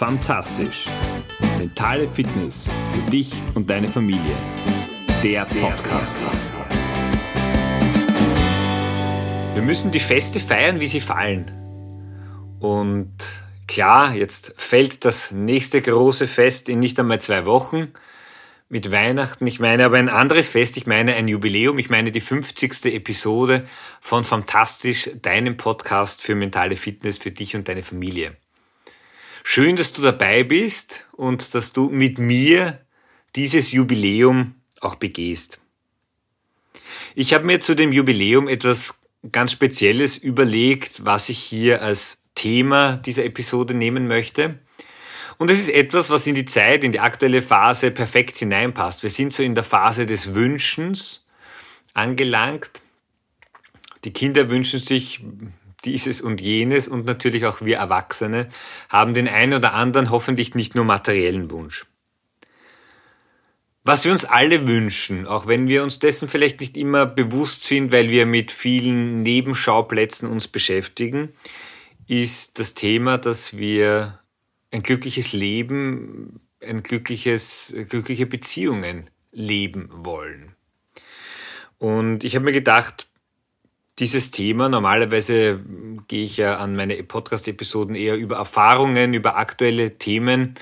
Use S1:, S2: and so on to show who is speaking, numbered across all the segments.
S1: Fantastisch. Mentale Fitness für dich und deine Familie. Der Podcast. Wir müssen die Feste feiern, wie sie fallen. Und klar, jetzt fällt das nächste große Fest in nicht einmal zwei Wochen mit Weihnachten. Ich meine aber ein anderes Fest. Ich meine ein Jubiläum. Ich meine die 50. Episode von Fantastisch, deinem Podcast für mentale Fitness für dich und deine Familie. Schön, dass du dabei bist und dass du mit mir dieses Jubiläum auch begehst. Ich habe mir zu dem Jubiläum etwas ganz Spezielles überlegt, was ich hier als Thema dieser Episode nehmen möchte. Und es ist etwas, was in die Zeit, in die aktuelle Phase perfekt hineinpasst. Wir sind so in der Phase des Wünschens angelangt. Die Kinder wünschen sich dieses und jenes und natürlich auch wir Erwachsene haben den einen oder anderen hoffentlich nicht nur materiellen Wunsch. Was wir uns alle wünschen, auch wenn wir uns dessen vielleicht nicht immer bewusst sind, weil wir mit vielen Nebenschauplätzen uns beschäftigen, ist das Thema, dass wir ein glückliches Leben, ein glückliches, glückliche Beziehungen leben wollen. Und ich habe mir gedacht, dieses Thema. Normalerweise gehe ich ja an meine Podcast-Episoden eher über Erfahrungen, über aktuelle Themen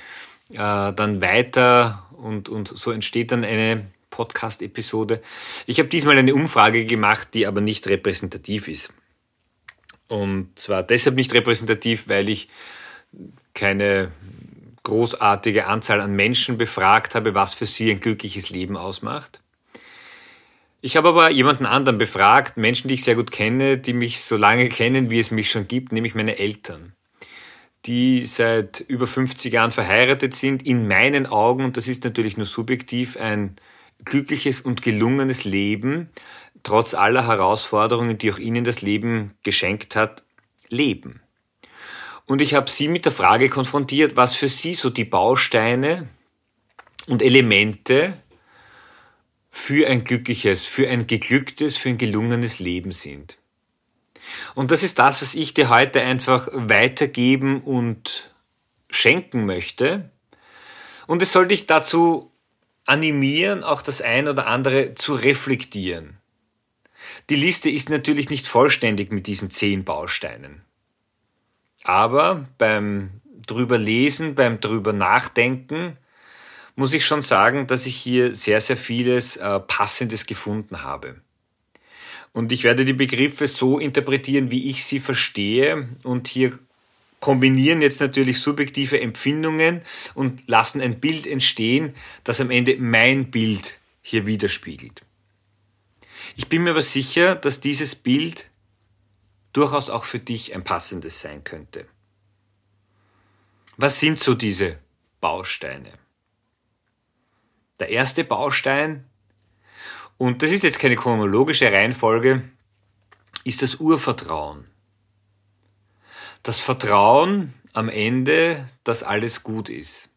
S1: äh, dann weiter und, und so entsteht dann eine Podcast-Episode. Ich habe diesmal eine Umfrage gemacht, die aber nicht repräsentativ ist. Und zwar deshalb nicht repräsentativ, weil ich keine großartige Anzahl an Menschen befragt habe, was für sie ein glückliches Leben ausmacht. Ich habe aber jemanden anderen befragt, Menschen, die ich sehr gut kenne, die mich so lange kennen, wie es mich schon gibt, nämlich meine Eltern, die seit über 50 Jahren verheiratet sind, in meinen Augen, und das ist natürlich nur subjektiv, ein glückliches und gelungenes Leben, trotz aller Herausforderungen, die auch ihnen das Leben geschenkt hat, leben. Und ich habe sie mit der Frage konfrontiert, was für sie so die Bausteine und Elemente für ein glückliches, für ein geglücktes, für ein gelungenes Leben sind. Und das ist das, was ich dir heute einfach weitergeben und schenken möchte. Und es soll dich dazu animieren, auch das ein oder andere zu reflektieren. Die Liste ist natürlich nicht vollständig mit diesen zehn Bausteinen. Aber beim drüber lesen, beim drüber nachdenken, muss ich schon sagen, dass ich hier sehr, sehr vieles äh, Passendes gefunden habe. Und ich werde die Begriffe so interpretieren, wie ich sie verstehe und hier kombinieren jetzt natürlich subjektive Empfindungen und lassen ein Bild entstehen, das am Ende mein Bild hier widerspiegelt. Ich bin mir aber sicher, dass dieses Bild durchaus auch für dich ein passendes sein könnte. Was sind so diese Bausteine? Der erste Baustein, und das ist jetzt keine chronologische Reihenfolge, ist das Urvertrauen. Das Vertrauen am Ende, dass alles gut ist.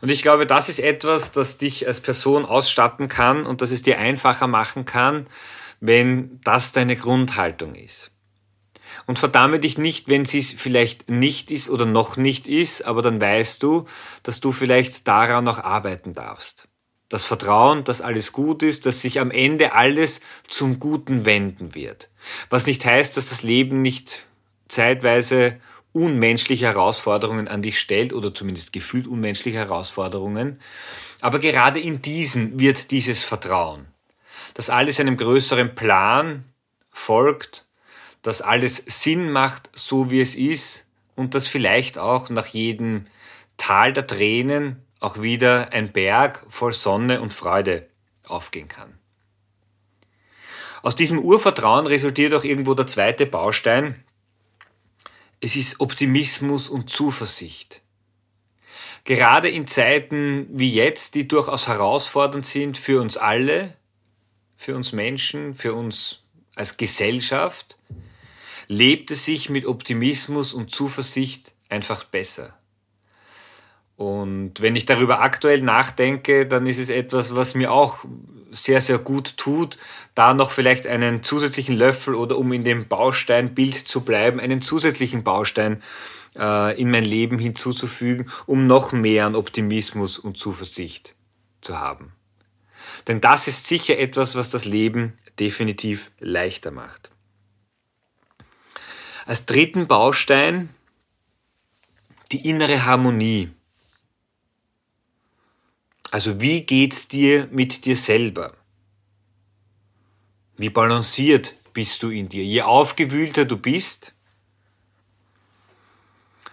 S1: Und ich glaube, das ist etwas, das dich als Person ausstatten kann und das es dir einfacher machen kann, wenn das deine Grundhaltung ist. Und verdamme dich nicht, wenn sie es vielleicht nicht ist oder noch nicht ist, aber dann weißt du, dass du vielleicht daran noch arbeiten darfst. Das Vertrauen, dass alles gut ist, dass sich am Ende alles zum Guten wenden wird. Was nicht heißt, dass das Leben nicht zeitweise unmenschliche Herausforderungen an dich stellt oder zumindest gefühlt unmenschliche Herausforderungen. Aber gerade in diesen wird dieses Vertrauen, dass alles einem größeren Plan folgt dass alles Sinn macht, so wie es ist und dass vielleicht auch nach jedem Tal der Tränen auch wieder ein Berg voll Sonne und Freude aufgehen kann. Aus diesem Urvertrauen resultiert auch irgendwo der zweite Baustein. Es ist Optimismus und Zuversicht. Gerade in Zeiten wie jetzt, die durchaus herausfordernd sind für uns alle, für uns Menschen, für uns als Gesellschaft, lebt es sich mit Optimismus und Zuversicht einfach besser. Und wenn ich darüber aktuell nachdenke, dann ist es etwas, was mir auch sehr, sehr gut tut, da noch vielleicht einen zusätzlichen Löffel oder um in dem Bausteinbild zu bleiben, einen zusätzlichen Baustein äh, in mein Leben hinzuzufügen, um noch mehr an Optimismus und Zuversicht zu haben. Denn das ist sicher etwas, was das Leben definitiv leichter macht. Als dritten Baustein die innere Harmonie. Also wie geht's dir mit dir selber? Wie balanciert bist du in dir? Je aufgewühlter du bist,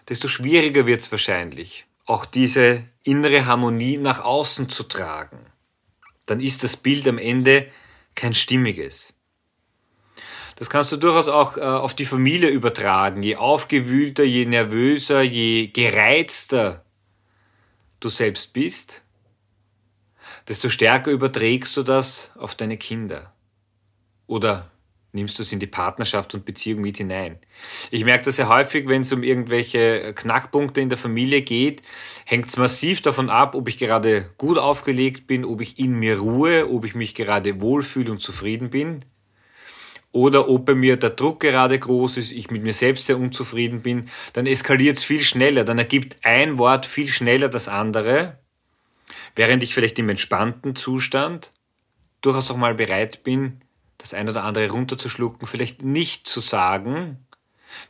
S1: desto schwieriger wird es wahrscheinlich, auch diese innere Harmonie nach außen zu tragen. Dann ist das Bild am Ende kein stimmiges. Das kannst du durchaus auch äh, auf die Familie übertragen. Je aufgewühlter, je nervöser, je gereizter du selbst bist, desto stärker überträgst du das auf deine Kinder. Oder nimmst du es in die Partnerschaft und Beziehung mit hinein. Ich merke das ja häufig, wenn es um irgendwelche Knackpunkte in der Familie geht, hängt es massiv davon ab, ob ich gerade gut aufgelegt bin, ob ich in mir ruhe, ob ich mich gerade wohlfühle und zufrieden bin. Oder ob bei mir der Druck gerade groß ist, ich mit mir selbst sehr unzufrieden bin, dann eskaliert es viel schneller, dann ergibt ein Wort viel schneller das andere, während ich vielleicht im entspannten Zustand durchaus auch mal bereit bin, das ein oder andere runterzuschlucken, vielleicht nicht zu sagen,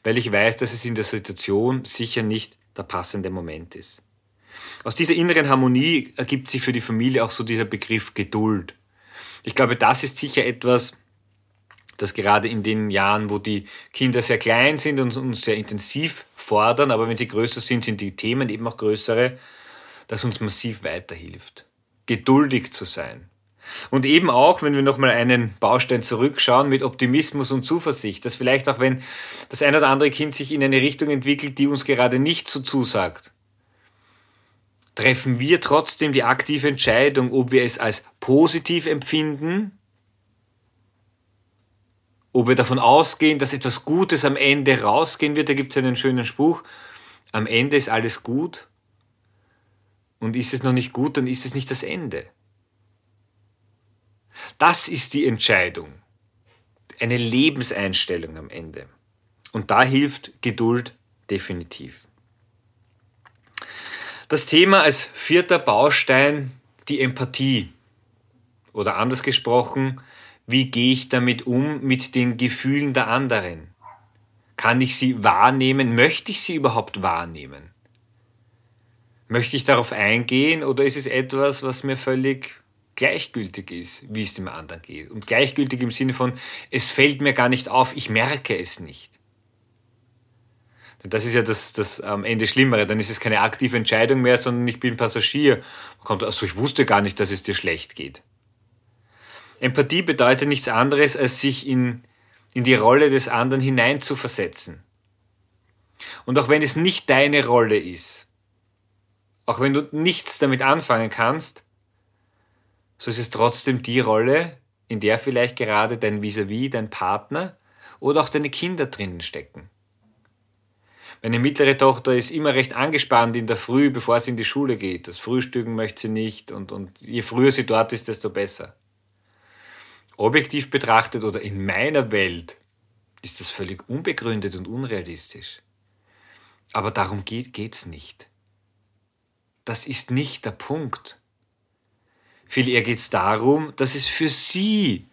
S1: weil ich weiß, dass es in der Situation sicher nicht der passende Moment ist. Aus dieser inneren Harmonie ergibt sich für die Familie auch so dieser Begriff Geduld. Ich glaube, das ist sicher etwas, das gerade in den Jahren, wo die Kinder sehr klein sind und uns sehr intensiv fordern, aber wenn sie größer sind, sind die Themen eben auch größere, das uns massiv weiterhilft. Geduldig zu sein, und eben auch, wenn wir nochmal einen Baustein zurückschauen, mit Optimismus und Zuversicht, dass vielleicht auch wenn das ein oder andere Kind sich in eine Richtung entwickelt, die uns gerade nicht so zusagt, treffen wir trotzdem die aktive Entscheidung, ob wir es als positiv empfinden, ob wir davon ausgehen, dass etwas Gutes am Ende rausgehen wird. Da gibt es einen schönen Spruch, am Ende ist alles gut und ist es noch nicht gut, dann ist es nicht das Ende. Das ist die Entscheidung. Eine Lebenseinstellung am Ende. Und da hilft Geduld definitiv. Das Thema als vierter Baustein die Empathie. Oder anders gesprochen, wie gehe ich damit um mit den Gefühlen der anderen? Kann ich sie wahrnehmen? Möchte ich sie überhaupt wahrnehmen? Möchte ich darauf eingehen oder ist es etwas, was mir völlig gleichgültig ist, wie es dem anderen geht. Und gleichgültig im Sinne von, es fällt mir gar nicht auf, ich merke es nicht. Denn das ist ja das, das am Ende Schlimmere. Dann ist es keine aktive Entscheidung mehr, sondern ich bin Passagier. Man kommt, also ich wusste gar nicht, dass es dir schlecht geht. Empathie bedeutet nichts anderes, als sich in, in die Rolle des anderen hineinzuversetzen. Und auch wenn es nicht deine Rolle ist, auch wenn du nichts damit anfangen kannst, so ist es trotzdem die Rolle, in der vielleicht gerade dein Vis-à-vis, -vis, dein Partner oder auch deine Kinder drinnen stecken. Meine mittlere Tochter ist immer recht angespannt in der Früh, bevor sie in die Schule geht. Das Frühstücken möchte sie nicht und, und je früher sie dort ist, desto besser. Objektiv betrachtet oder in meiner Welt ist das völlig unbegründet und unrealistisch. Aber darum geht es nicht. Das ist nicht der Punkt. Viel eher geht es darum, dass es für sie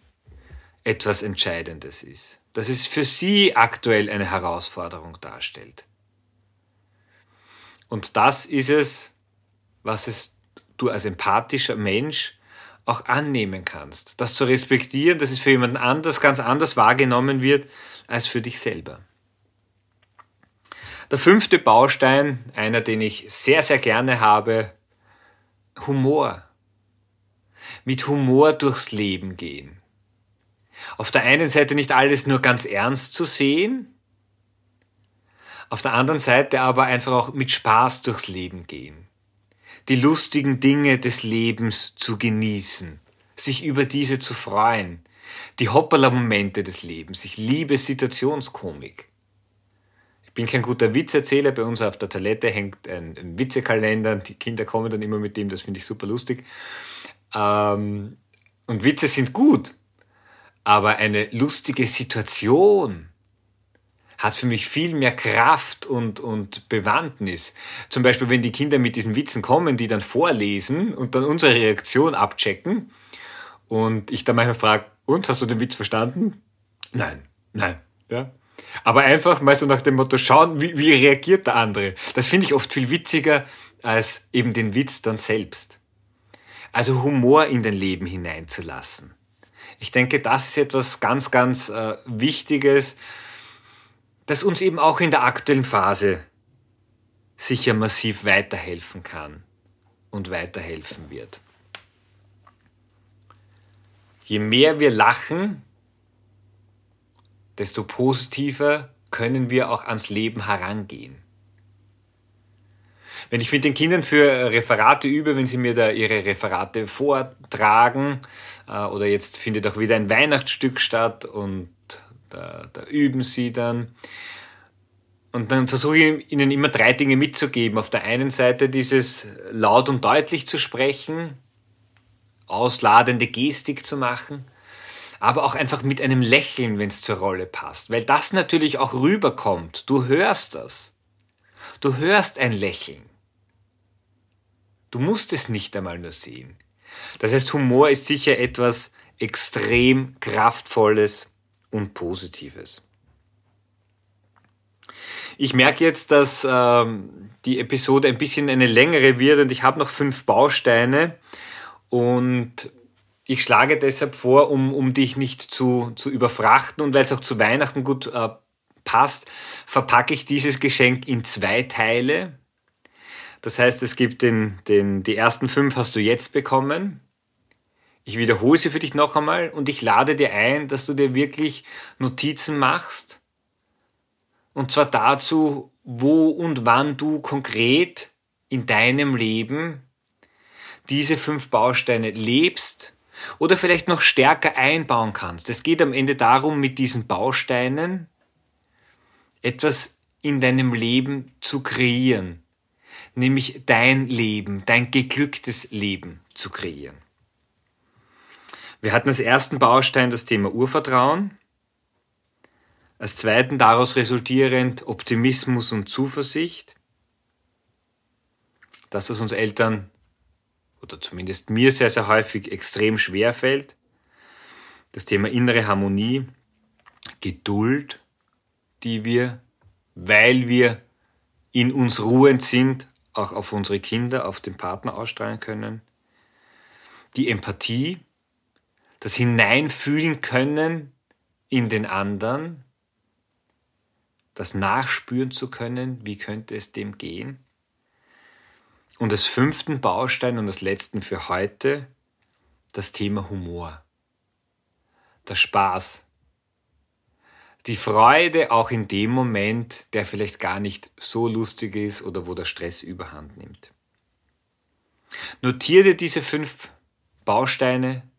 S1: etwas Entscheidendes ist, dass es für sie aktuell eine Herausforderung darstellt. Und das ist es, was es du als empathischer Mensch auch annehmen kannst. Das zu respektieren, dass es für jemanden anders ganz anders wahrgenommen wird als für dich selber. Der fünfte Baustein, einer, den ich sehr, sehr gerne habe, Humor mit Humor durchs Leben gehen. Auf der einen Seite nicht alles nur ganz ernst zu sehen, auf der anderen Seite aber einfach auch mit Spaß durchs Leben gehen. Die lustigen Dinge des Lebens zu genießen, sich über diese zu freuen, die Hoppala-Momente des Lebens. Ich liebe Situationskomik. Ich bin kein guter Witzerzähler. Bei uns auf der Toilette hängt ein, Witzekalender. Die Kinder kommen dann immer mit dem, das finde ich super lustig. Ähm, und Witze sind gut, aber eine lustige Situation hat für mich viel mehr Kraft und, und Bewandtnis. Zum Beispiel, wenn die Kinder mit diesen Witzen kommen, die dann vorlesen und dann unsere Reaktion abchecken und ich dann manchmal frage, und, hast du den Witz verstanden? Nein, nein, ja. Aber einfach mal so nach dem Motto schauen, wie, wie reagiert der andere. Das finde ich oft viel witziger als eben den Witz dann selbst. Also Humor in dein Leben hineinzulassen. Ich denke, das ist etwas ganz, ganz äh, Wichtiges, das uns eben auch in der aktuellen Phase sicher massiv weiterhelfen kann und weiterhelfen wird. Je mehr wir lachen, desto positiver können wir auch ans Leben herangehen. Wenn ich mit den Kindern für Referate übe, wenn sie mir da ihre Referate vortragen, äh, oder jetzt findet auch wieder ein Weihnachtsstück statt und da, da üben sie dann. Und dann versuche ich ihnen immer drei Dinge mitzugeben. Auf der einen Seite dieses laut und deutlich zu sprechen, ausladende Gestik zu machen, aber auch einfach mit einem Lächeln, wenn es zur Rolle passt, weil das natürlich auch rüberkommt. Du hörst das. Du hörst ein Lächeln. Du musst es nicht einmal nur sehen. Das heißt, Humor ist sicher etwas extrem Kraftvolles und Positives. Ich merke jetzt, dass ähm, die Episode ein bisschen eine längere wird und ich habe noch fünf Bausteine und ich schlage deshalb vor, um, um dich nicht zu, zu überfrachten und weil es auch zu Weihnachten gut äh, passt, verpacke ich dieses Geschenk in zwei Teile. Das heißt, es gibt den, den, die ersten fünf hast du jetzt bekommen. Ich wiederhole sie für dich noch einmal und ich lade dir ein, dass du dir wirklich Notizen machst. Und zwar dazu, wo und wann du konkret in deinem Leben diese fünf Bausteine lebst oder vielleicht noch stärker einbauen kannst. Es geht am Ende darum, mit diesen Bausteinen etwas in deinem Leben zu kreieren nämlich dein Leben, dein geglücktes Leben zu kreieren. Wir hatten als ersten Baustein das Thema Urvertrauen, als zweiten daraus resultierend Optimismus und Zuversicht, dass es uns Eltern oder zumindest mir sehr, sehr häufig extrem schwer fällt. Das Thema innere Harmonie, Geduld, die wir, weil wir in uns ruhend sind, auch auf unsere Kinder, auf den Partner ausstrahlen können. Die Empathie, das Hineinfühlen können in den anderen, das nachspüren zu können, wie könnte es dem gehen. Und das fünften Baustein und das letzten für heute, das Thema Humor. Der Spaß, die Freude auch in dem Moment, der vielleicht gar nicht so lustig ist oder wo der Stress überhand nimmt. Notiere dir diese fünf Bausteine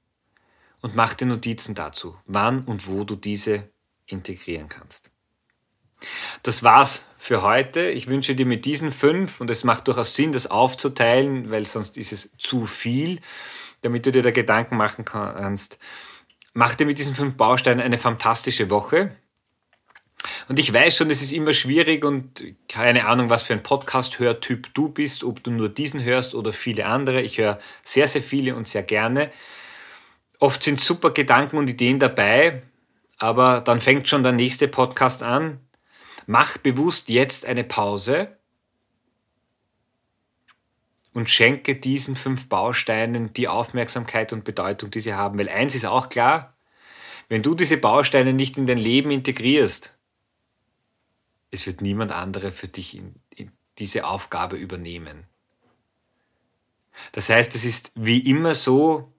S1: und mach dir Notizen dazu, wann und wo du diese integrieren kannst. Das war's für heute. Ich wünsche dir mit diesen fünf, und es macht durchaus Sinn, das aufzuteilen, weil sonst ist es zu viel, damit du dir da Gedanken machen kannst. Mach dir mit diesen fünf Bausteinen eine fantastische Woche. Und ich weiß schon, es ist immer schwierig und keine Ahnung, was für ein Podcast-Hörtyp du bist, ob du nur diesen hörst oder viele andere. Ich höre sehr, sehr viele und sehr gerne. Oft sind super Gedanken und Ideen dabei, aber dann fängt schon der nächste Podcast an. Mach bewusst jetzt eine Pause und schenke diesen fünf Bausteinen die Aufmerksamkeit und Bedeutung, die sie haben. Weil eins ist auch klar, wenn du diese Bausteine nicht in dein Leben integrierst, es wird niemand anderer für dich in, in diese Aufgabe übernehmen. Das heißt, es ist wie immer so,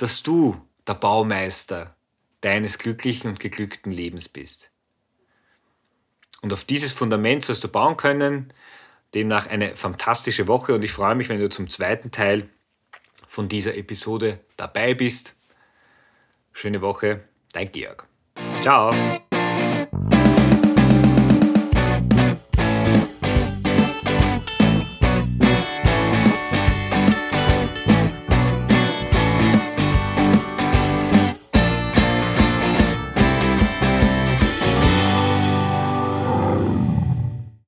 S1: dass du der Baumeister deines glücklichen und geglückten Lebens bist. Und auf dieses Fundament sollst du bauen können. Demnach eine fantastische Woche und ich freue mich, wenn du zum zweiten Teil von dieser Episode dabei bist. Schöne Woche, dein Georg. Ciao.